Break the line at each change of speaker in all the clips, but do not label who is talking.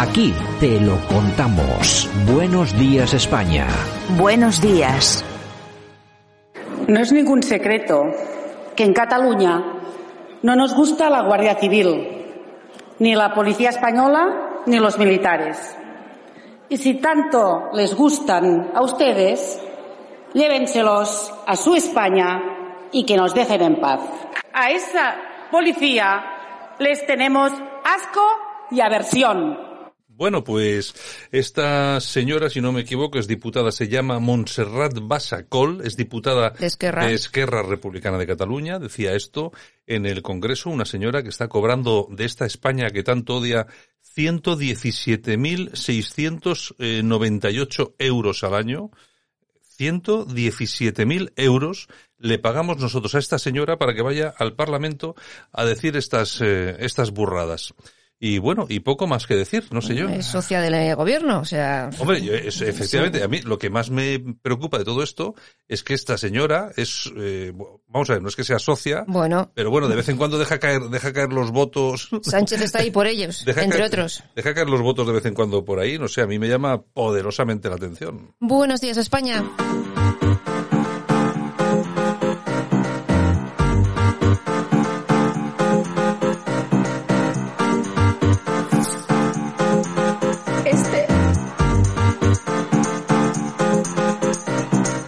Aquí te lo contamos. Buenos días España.
Buenos días.
No es ningún secreto que en Cataluña no nos gusta la Guardia Civil, ni la Policía Española, ni los militares. Y si tanto les gustan a ustedes, llévenselos a su España y que nos dejen en paz. A esa policía les tenemos asco y aversión.
Bueno, pues esta señora, si no me equivoco, es diputada, se llama Montserrat Basacol, es diputada
de Esquerra.
de Esquerra Republicana de Cataluña, decía esto en el Congreso, una señora que está cobrando de esta España que tanto odia 117.698 euros al año. 117.000 euros le pagamos nosotros a esta señora para que vaya al Parlamento a decir estas, eh, estas burradas. Y bueno, y poco más que decir, no sé yo.
Es socia del gobierno, o sea.
Hombre, es- efectivamente, a mí lo que más me preocupa de todo esto es que esta señora es, eh, vamos a ver, no es que sea socia,
Bueno,
pero bueno, de vez en cuando deja caer, deja caer los votos.
Sánchez está ahí por ellos,
Deja
entre
caer-
otros.
Deja caer los votos de vez en cuando por ahí, no sé, a mí me llama poderosamente la atención.
Buenos días, España.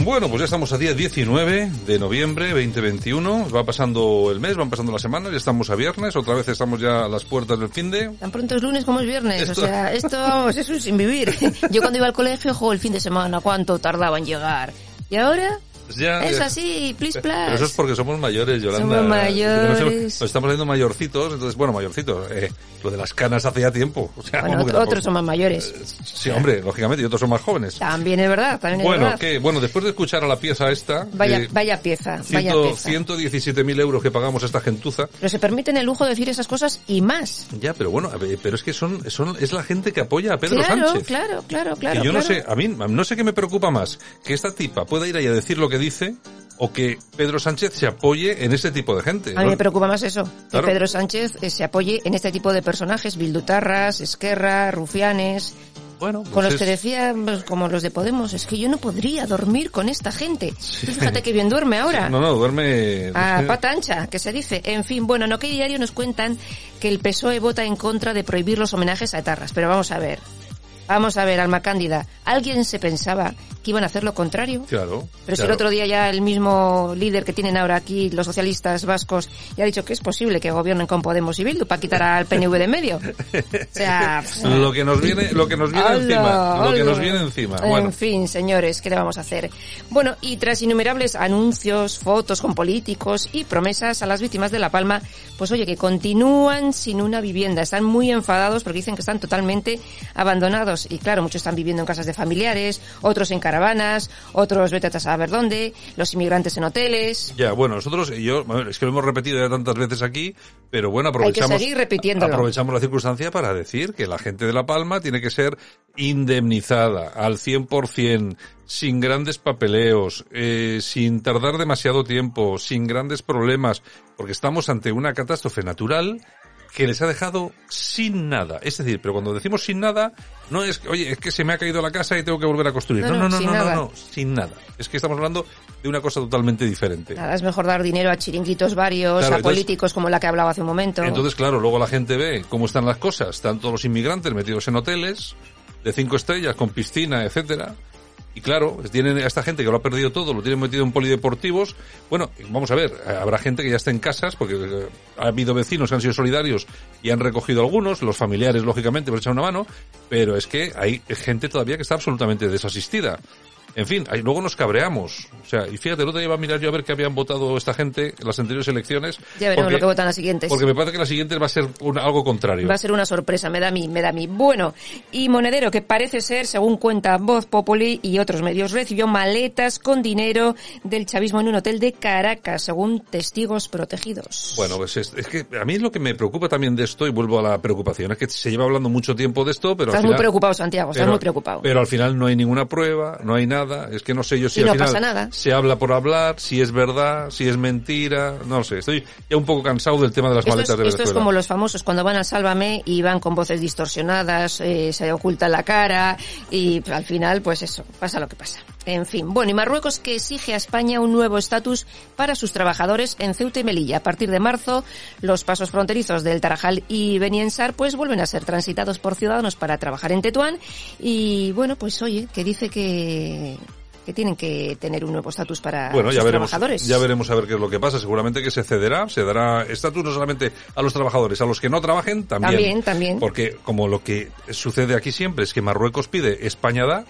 Bueno, pues ya estamos a día 19 de noviembre 2021. Va pasando el mes, van pasando las semanas, ya estamos a viernes, otra vez estamos ya a las puertas del fin de.
Tan pronto es lunes como es viernes,
Esto-
o sea, esto vamos, es un sin vivir. Yo cuando iba al colegio, jo, el fin de semana, cuánto tardaba en llegar. Y ahora
Ya,
es así, please,
Pero eso es
please.
porque somos mayores, Yolanda.
Somos mayores.
Nos, estamos haciendo mayorcitos, entonces, bueno, mayorcitos. Eh, lo de las canas hace ya tiempo. O sea,
Bueno,
como que
ot-
la
otros son más mayores.
Sí, hombre, lógicamente, y otros son más jóvenes.
También es verdad, también es
Bueno,
verdad.
que, bueno, después de escuchar a la pieza esta,
Vaya,
de
vaya pieza, vaya
ciento-
pieza.
117.000 euros que pagamos a esta gentuza,
Pero se permiten el lujo de decir esas cosas y más.
ya, pero bueno, ver, pero es que son, son, es la gente que apoya a Pedro
claro,
Sánchez.
claro, claro, claro.
y yo no
claro.
sé, a mí no sé qué me preocupa más, que esta tipa pueda ir ahí a decir lo que dice o que Pedro Sánchez se apoye en ese tipo de gente.
A mí
¿no?
me preocupa más eso,
Claro.
que Pedro Sánchez eh, se apoye en este tipo de personajes, bildutarras, esquerra, rufianes,
Bueno,
con
pues
los
es-
que decía, pues, como los de Podemos, es que yo no podría dormir con esta gente. Fíjate que bien duerme ahora.
No, no, duerme...
A pata ancha, que se dice. En fin, bueno, en OK Diario nos cuentan que el PSOE vota en contra de prohibir los homenajes a etarras. Pero vamos a ver. Vamos a ver, Alma Cándida. ¿Alguien se pensaba que iban a hacer lo contrario?
Claro.
Pero si el otro día ya el mismo líder que tienen ahora aquí, los socialistas vascos, ya ha dicho que es posible que gobiernen con Podemos y Bildu para quitar al PNV de en medio. O sea...
Lo que nos viene, lo que nos viene encima, lo que nos viene encima. Bueno,
En fin, señores, ¿qué le vamos a hacer? Bueno, y tras innumerables anuncios, fotos con políticos y promesas a las víctimas de La Palma, pues oye, que continúan sin una vivienda. Están muy enfadados porque dicen que están totalmente abandonados. Y claro, muchos están viviendo en casas de familiares, otros en caravanas, otros vete a saber dónde, los inmigrantes en hoteles.
ya, bueno, nosotros, yo, es que lo hemos repetido ya tantas veces aquí, pero bueno,
Hay que
aprovechamos,
seguir repitiéndolo.
aprovechamos la circunstancia para decir que la gente de La Palma tiene que ser indemnizada al 100%, sin grandes papeleos, eh, sin tardar demasiado tiempo, sin grandes problemas, porque estamos ante una catástrofe natural que les ha dejado sin nada. Es decir, pero cuando decimos sin nada, no es que, oye, es que se me ha caído la casa y tengo que volver a construir.
No,
No, no,
no,
no,
sin
no, sin nada. Es que estamos hablando de una cosa totalmente diferente.
Nada, es mejor dar dinero a chiringuitos varios,
Claro,
a
entonces-
políticos como la que hablaba hace un momento.
Entonces, claro, luego la gente ve cómo están las cosas. Están todos los inmigrantes metidos en hoteles de cinco estrellas, con piscina, etcétera. Y claro, tienen a esta gente que lo ha perdido todo, lo tienen metido en polideportivos. Bueno, vamos a ver, habrá gente que ya está en casas, porque eh, ha habido vecinos que han sido solidarios y han recogido algunos, los familiares, lógicamente, por echar una mano, pero es que hay gente todavía que está absolutamente desasistida. En fin, ahí luego nos cabreamos. O sea, y fíjate, el otro día iba a mirar yo a ver qué habían votado esta gente en las anteriores elecciones.
Ya veremos lo que votan las siguientes.
Porque me parece que la siguiente va a ser algo contrario.
Va a ser una sorpresa, me da a mí, me da a mí. Bueno, y Monedero, que parece ser, según cuenta Voz Populi y otros medios, recibió maletas con dinero del chavismo en un hotel de Caracas, según testigos protegidos.
Bueno, pues es, es que a mí lo que me preocupa también de esto, y vuelvo a la preocupación, es que se lleva hablando mucho tiempo de esto, pero al
Estás muy
final-
preocupado, Santiago, estás
pero-
muy preocupado.
Pero al final no hay ninguna prueba, no hay nada. Es que no sé yo si
Y
al
no
final
pasa nada.
se habla por hablar, si es verdad, si es mentira, no sé. Estoy ya un poco cansado del tema de las
Esto es,
maletas de
esto es
Venezuela.
como los famosos cuando van a Sálvame y van con voces distorsionadas, eh, se oculta la cara y pues, al final, pues eso, pasa lo que pasa. En fin, bueno, y Marruecos que exige a España un nuevo estatus para sus trabajadores en Ceuta y Melilla. A partir de marzo, los pasos fronterizos del Tarajal y Beniensar pues vuelven a ser transitados por ciudadanos para trabajar en Tetuán y bueno, pues oye, que dice que que tienen que tener un nuevo estatus para
Bueno,
sus
ya veremos,
trabajadores.
ya veremos a ver qué es lo que pasa. Seguramente que se cederá, se dará estatus no solamente a los trabajadores, a los que no trabajen también.
También, también.
Porque como lo que sucede aquí siempre es que Marruecos pide, España da.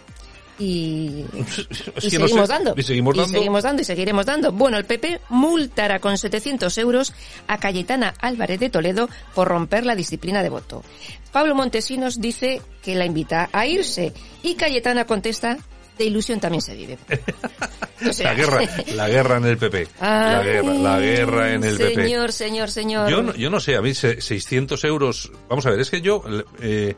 Y,
no
seguimos
sé,
dando.
Y seguimos dando.
seguimos dando y seguiremos dando. Bueno, el PP multará con 700 euros a Cayetana Álvarez de Toledo por romper la disciplina de voto. Pablo Montesinos dice que la invita a irse y Cayetana contesta de ilusión también se vive. O sea,
La guerra, la guerra en el PP. la guerra, la guerra en el PP.
Señor, señor, señor.
Yo no, yo no sé, a mí se- 600 euros. Vamos a ver, es que yo. Eh,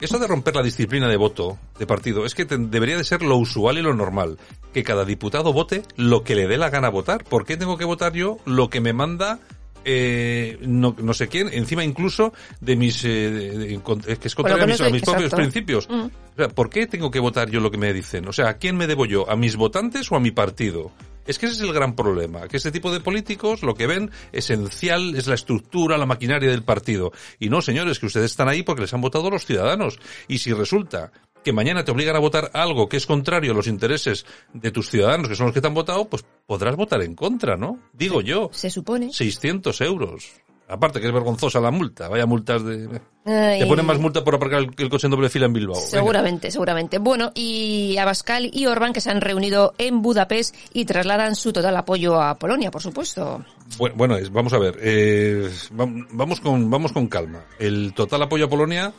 eso de romper la disciplina de voto de partido es que te- debería de ser lo usual y lo normal. Que cada diputado vote lo que le dé la gana votar. ¿Por qué tengo que votar yo lo que me manda eh, no, no sé quién, encima incluso de mis, eh, de- de- que es contrario a mis, a
soy-
mis propios principios.
Mm.
O sea, ¿por qué tengo que votar yo lo que me dicen? O sea, ¿a quién me debo yo? ¿A mis votantes o a mi partido? Es que ese es el gran problema, que este tipo de políticos lo que ven esencial es la estructura, la maquinaria del partido. Y no, señores, que ustedes están ahí porque les han votado los ciudadanos. Y si resulta que mañana te obligan a votar algo que es contrario a los intereses de tus ciudadanos, que son los que te han votado, pues podrás votar en contra, ¿no? Digo yo.
Se supone.
600 euros. Aparte que es vergonzosa la multa, vaya multas de...
Ay.
Te ponen más multa por aparcar el, el coche en doble fila en Bilbao. Venga.
Seguramente, seguramente. Bueno, y Abascal y Orbán que se han reunido en Budapest y trasladan su total apoyo a Polonia, por supuesto.
Bueno, bueno, vamos a ver, eh, vam- vamos con vamos con calma. El total apoyo a Polonia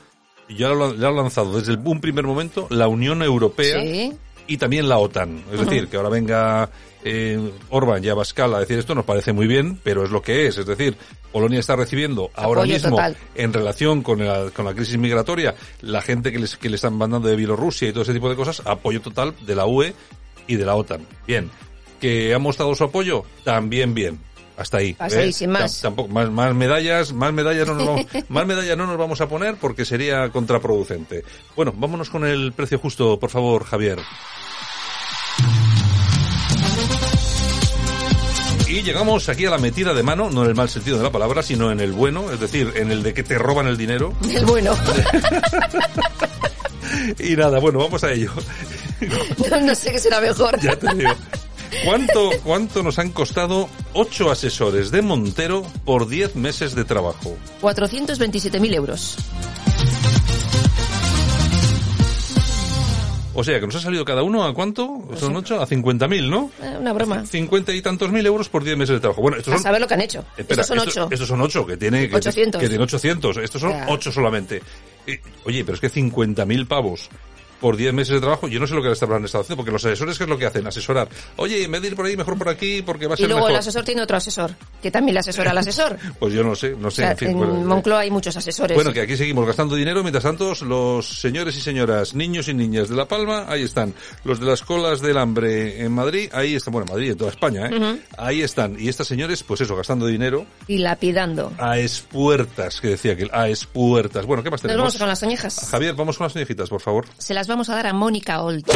ya lo, ya lo ha lanzado desde un primer momento la Unión Europea
Sí.
Y también la OTAN. Es decir, que ahora venga eh, Orban y Abascal a decir esto nos parece muy bien, pero es lo que es. Es decir, Polonia está recibiendo ahora
Apoyo
mismo,
total.
en relación con la, con la crisis migratoria, la gente que, les, que le están mandando de Bielorrusia y todo ese tipo de cosas, apoyo total de la UE y de la OTAN. Bien. ¿Que ha mostrado su apoyo? También bien. Hasta ahí.
Hasta ahí,
¿eh?
sin más.
Tam- Tampoco, más, más medallas, más medallas no nos vamos, más medallas no nos vamos a poner porque sería contraproducente. Bueno, vámonos con el precio justo, por favor, Javier. Y llegamos aquí a la metida de mano, no en el mal sentido de la palabra, sino en el bueno, es decir, en el de que te roban el dinero.
El bueno.
Y nada, bueno, vamos a ello.
No, no sé qué será mejor.
Ya te digo. ¿Cuánto, ¿Cuánto nos han costado ocho asesores de Montero por 10 meses de trabajo?
427.000 euros.
O sea, que nos ha salido cada uno a cuánto? Son ocho, a 50.000, ¿no?
Eh, una broma.
50 y tantos mil euros por 10 meses de trabajo. Bueno, estos
A
son...
saber lo que han hecho.
Espera,
Estos son ocho.
Estos son ocho, que tiene, que,
800.
que tiene 800. Estos son ocho solamente. Eh, oye, pero es que 50.000 pavos por 10 meses de trabajo, yo no sé lo que les habrán estado haciendo, porque los asesores, ¿qué es lo que hacen? Asesorar. Oye, en vez de ir por ahí, mejor por aquí, porque va a
Y
ser
luego el asesor tiene otro asesor, que también le asesora al asesor.
Pues yo no sé, no
O
sé,
sea,
en fin.
en
eh,
Moncloa hay muchos asesores.
Bueno, que aquí seguimos gastando dinero, mientras tanto, los señores y señoras, niños y niñas de La Palma, ahí están. Los de las colas del hambre en Madrid, ahí están, bueno, en Madrid, en toda España, ¿eh? Ahí están. Y estas señores, pues eso, gastando dinero
Y lapidando.
a espuertas, que decía que a espuertas. Bueno, ¿qué más
Nos
tenemos?
vamos con las oñejas.
Javier, vamos con las oñejitas, por favor.
Se las vamos a dar a Mónica Olt.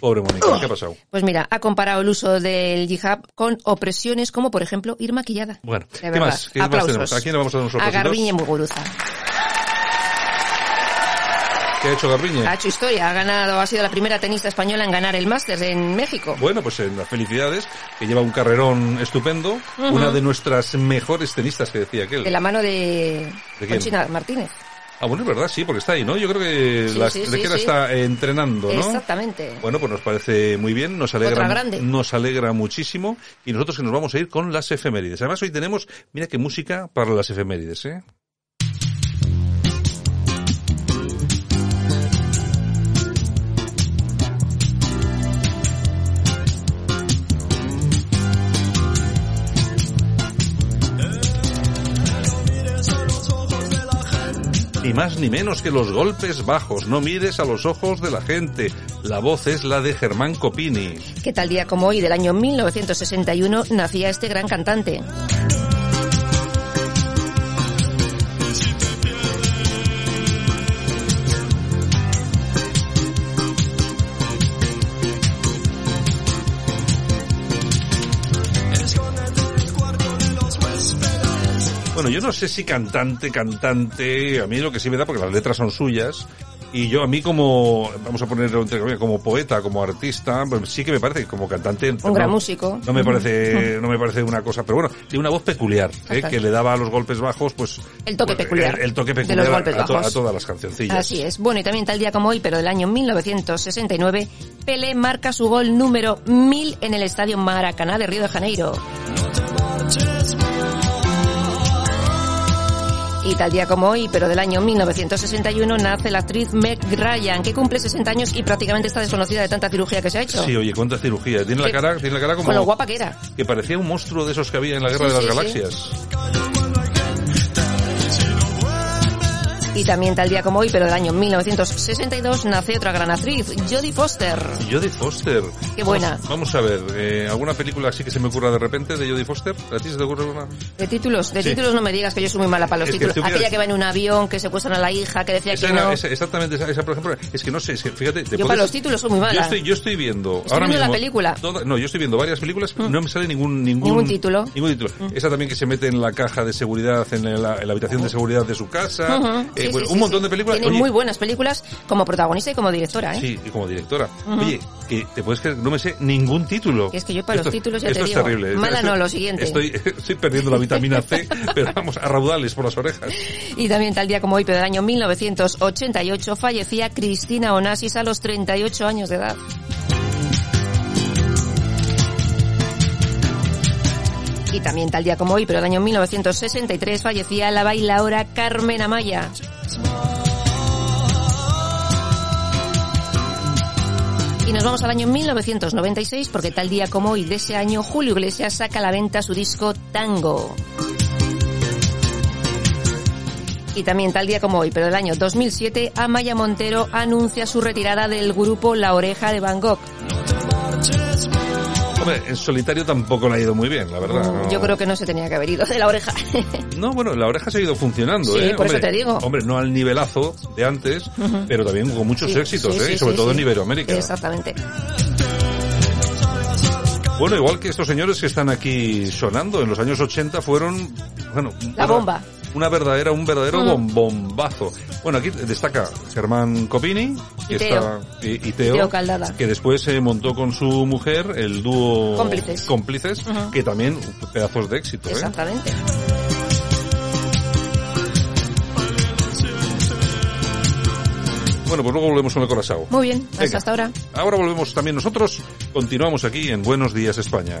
Pobre Mónica, ¿qué ha pasado?
Pues mira, ha comparado el uso del hijab con opresiones como, por ejemplo, ir maquillada.
Bueno,
De
¿qué más? ¿Qué más
Aplausos.
tenemos? ¿A quién le vamos a dar unos
A? Garbiñe Muguruza.
¿Qué ha hecho Garbiñe?
Ha hecho historia, ha ganado, ha sido la primera tenista española en ganar el Masters en México.
Bueno, pues en las felicidades, que lleva un carrerón estupendo, una de nuestras mejores tenistas que decía aquel.
De la mano de,
¿De quién?
Conchina Martínez.
Ah, bueno, es verdad, sí, porque está ahí, ¿no? Yo creo que
Sí,
la
sí,
está entrenando, ¿no?
Exactamente.
Bueno, pues nos parece muy bien, nos alegra, nos alegra muchísimo y nosotros que nos vamos a ir con las efemérides. Además hoy tenemos, mira qué música para las efemérides, ¿eh? Ni más ni menos que los golpes bajos. No mires a los ojos de la gente. La voz es la de Germán Copini.
Que tal día como hoy del año 1961 nacía este gran cantante.
Bueno, yo no sé si cantante, cantante, a mí lo que sí me da, porque las letras son suyas, y yo a mí como, vamos a ponerlo entre comillas, como poeta, como artista, pues sí que me parece como cantante...
Un gran
no-
músico.
No me parece, no me parece una cosa, pero bueno, tiene una voz peculiar, ¿eh? Que le daba a los golpes bajos, pues...
El toque
pues,
peculiar
El, el toque
de
peculiar
los golpes
a, to- a todas las cancioncillas.
Así es. Bueno, y también tal día como hoy, pero del año 1969, Pelé marca su gol número 1000 en el Estadio Maracaná de Río de Janeiro. Y tal día como hoy, pero del año 1961, nace la actriz Meg Ryan, que cumple 60 años y prácticamente está desconocida de tanta cirugía que se ha hecho.
Sí, oye, cuánta cirugía. Tiene la cara, tiene la cara como...
Con lo guapa que era.
Que parecía un monstruo de esos que había en la Guerra
Sí,
de las
sí, sí. Y también tal día como hoy, pero del año 1962, nace otra gran actriz, Jodie Foster.
Jodie Foster.
Qué buena.
Vamos, vamos a ver, eh, ¿alguna película así que se me ocurra de repente de Jodie Foster? ¿A ti se te ocurre alguna?
De títulos, de
Sí.
títulos no me digas que yo soy muy mala para los
Es que
títulos.
quieres-
Aquella que va en un avión, que secuestran a la hija, que decía
Esa
que
era-
no.
esa- exactamente, esa, esa, por ejemplo, es que no sé, es que fíjate... te
Yo para los títulos soy muy mala.
Yo estoy, yo estoy viendo
Estoy
ahora
viendo la
mismo
película.
toda- no, yo estoy viendo varias películas, no me sale ningún ningún
Ningún título.
Ningún título. Esa también que se mete en la caja de seguridad, en la, en la habitación de seguridad de su casa.
Ujú.
eh,
Sí,
bueno,
sí,
un montón de películas.
Tiene
Oye,
muy buenas películas como protagonista y como directora, ¿eh?
Sí, y como directora. Oye, que te puedes creer, no me sé ningún título.
Es que yo para los títulos ya
esto
te
es
digo,
terrible.
mala
Esto-
no, lo siguiente.
Estoy, estoy perdiendo la vitamina C, pero vamos, a raudales por las orejas.
Y también tal día como hoy, pero del año 1988, fallecía Cristina Onassis a los 38 años de edad. Y también tal día como hoy, pero del año 1963, fallecía la bailaora Carmen Amaya. Y nos vamos al año 1996 porque tal día como hoy de ese año Julio Iglesias saca a la venta su disco Tango. Y también tal día como hoy, pero del año 2007, Amaya Montero anuncia su retirada del grupo La Oreja de Van Gogh.
Hombre, en solitario tampoco le ha ido muy bien, la verdad. ¿no?
Yo creo que no se tenía que haber ido de La Oreja.
No, bueno, la oreja ha seguido funcionando,
Sí,
¿eh?
por eso te digo.
Hombre, no al nivelazo de antes, pero también con muchos
Sí,
éxitos,
sí,
¿eh? Y sobre todo en Iberoamérica.
Exactamente.
Bueno, igual que estos señores que están aquí sonando, en los años 80 fueron, bueno,
La bomba.
Una verdadera, un verdadero
Mm.
bom- bombazo. Bueno, aquí destaca Germán Copini, que
Y Teo.
está, y, y Teo, que después se montó con su mujer el dúo
Cómplices.
Cómplices, que también pedazos de éxito, ¿eh?
Exactamente.
Bueno, pues luego volvemos con el corazón.
Muy bien, hasta,
Venga.
hasta ahora.
Ahora volvemos también nosotros. Continuamos aquí en Buenos Días España.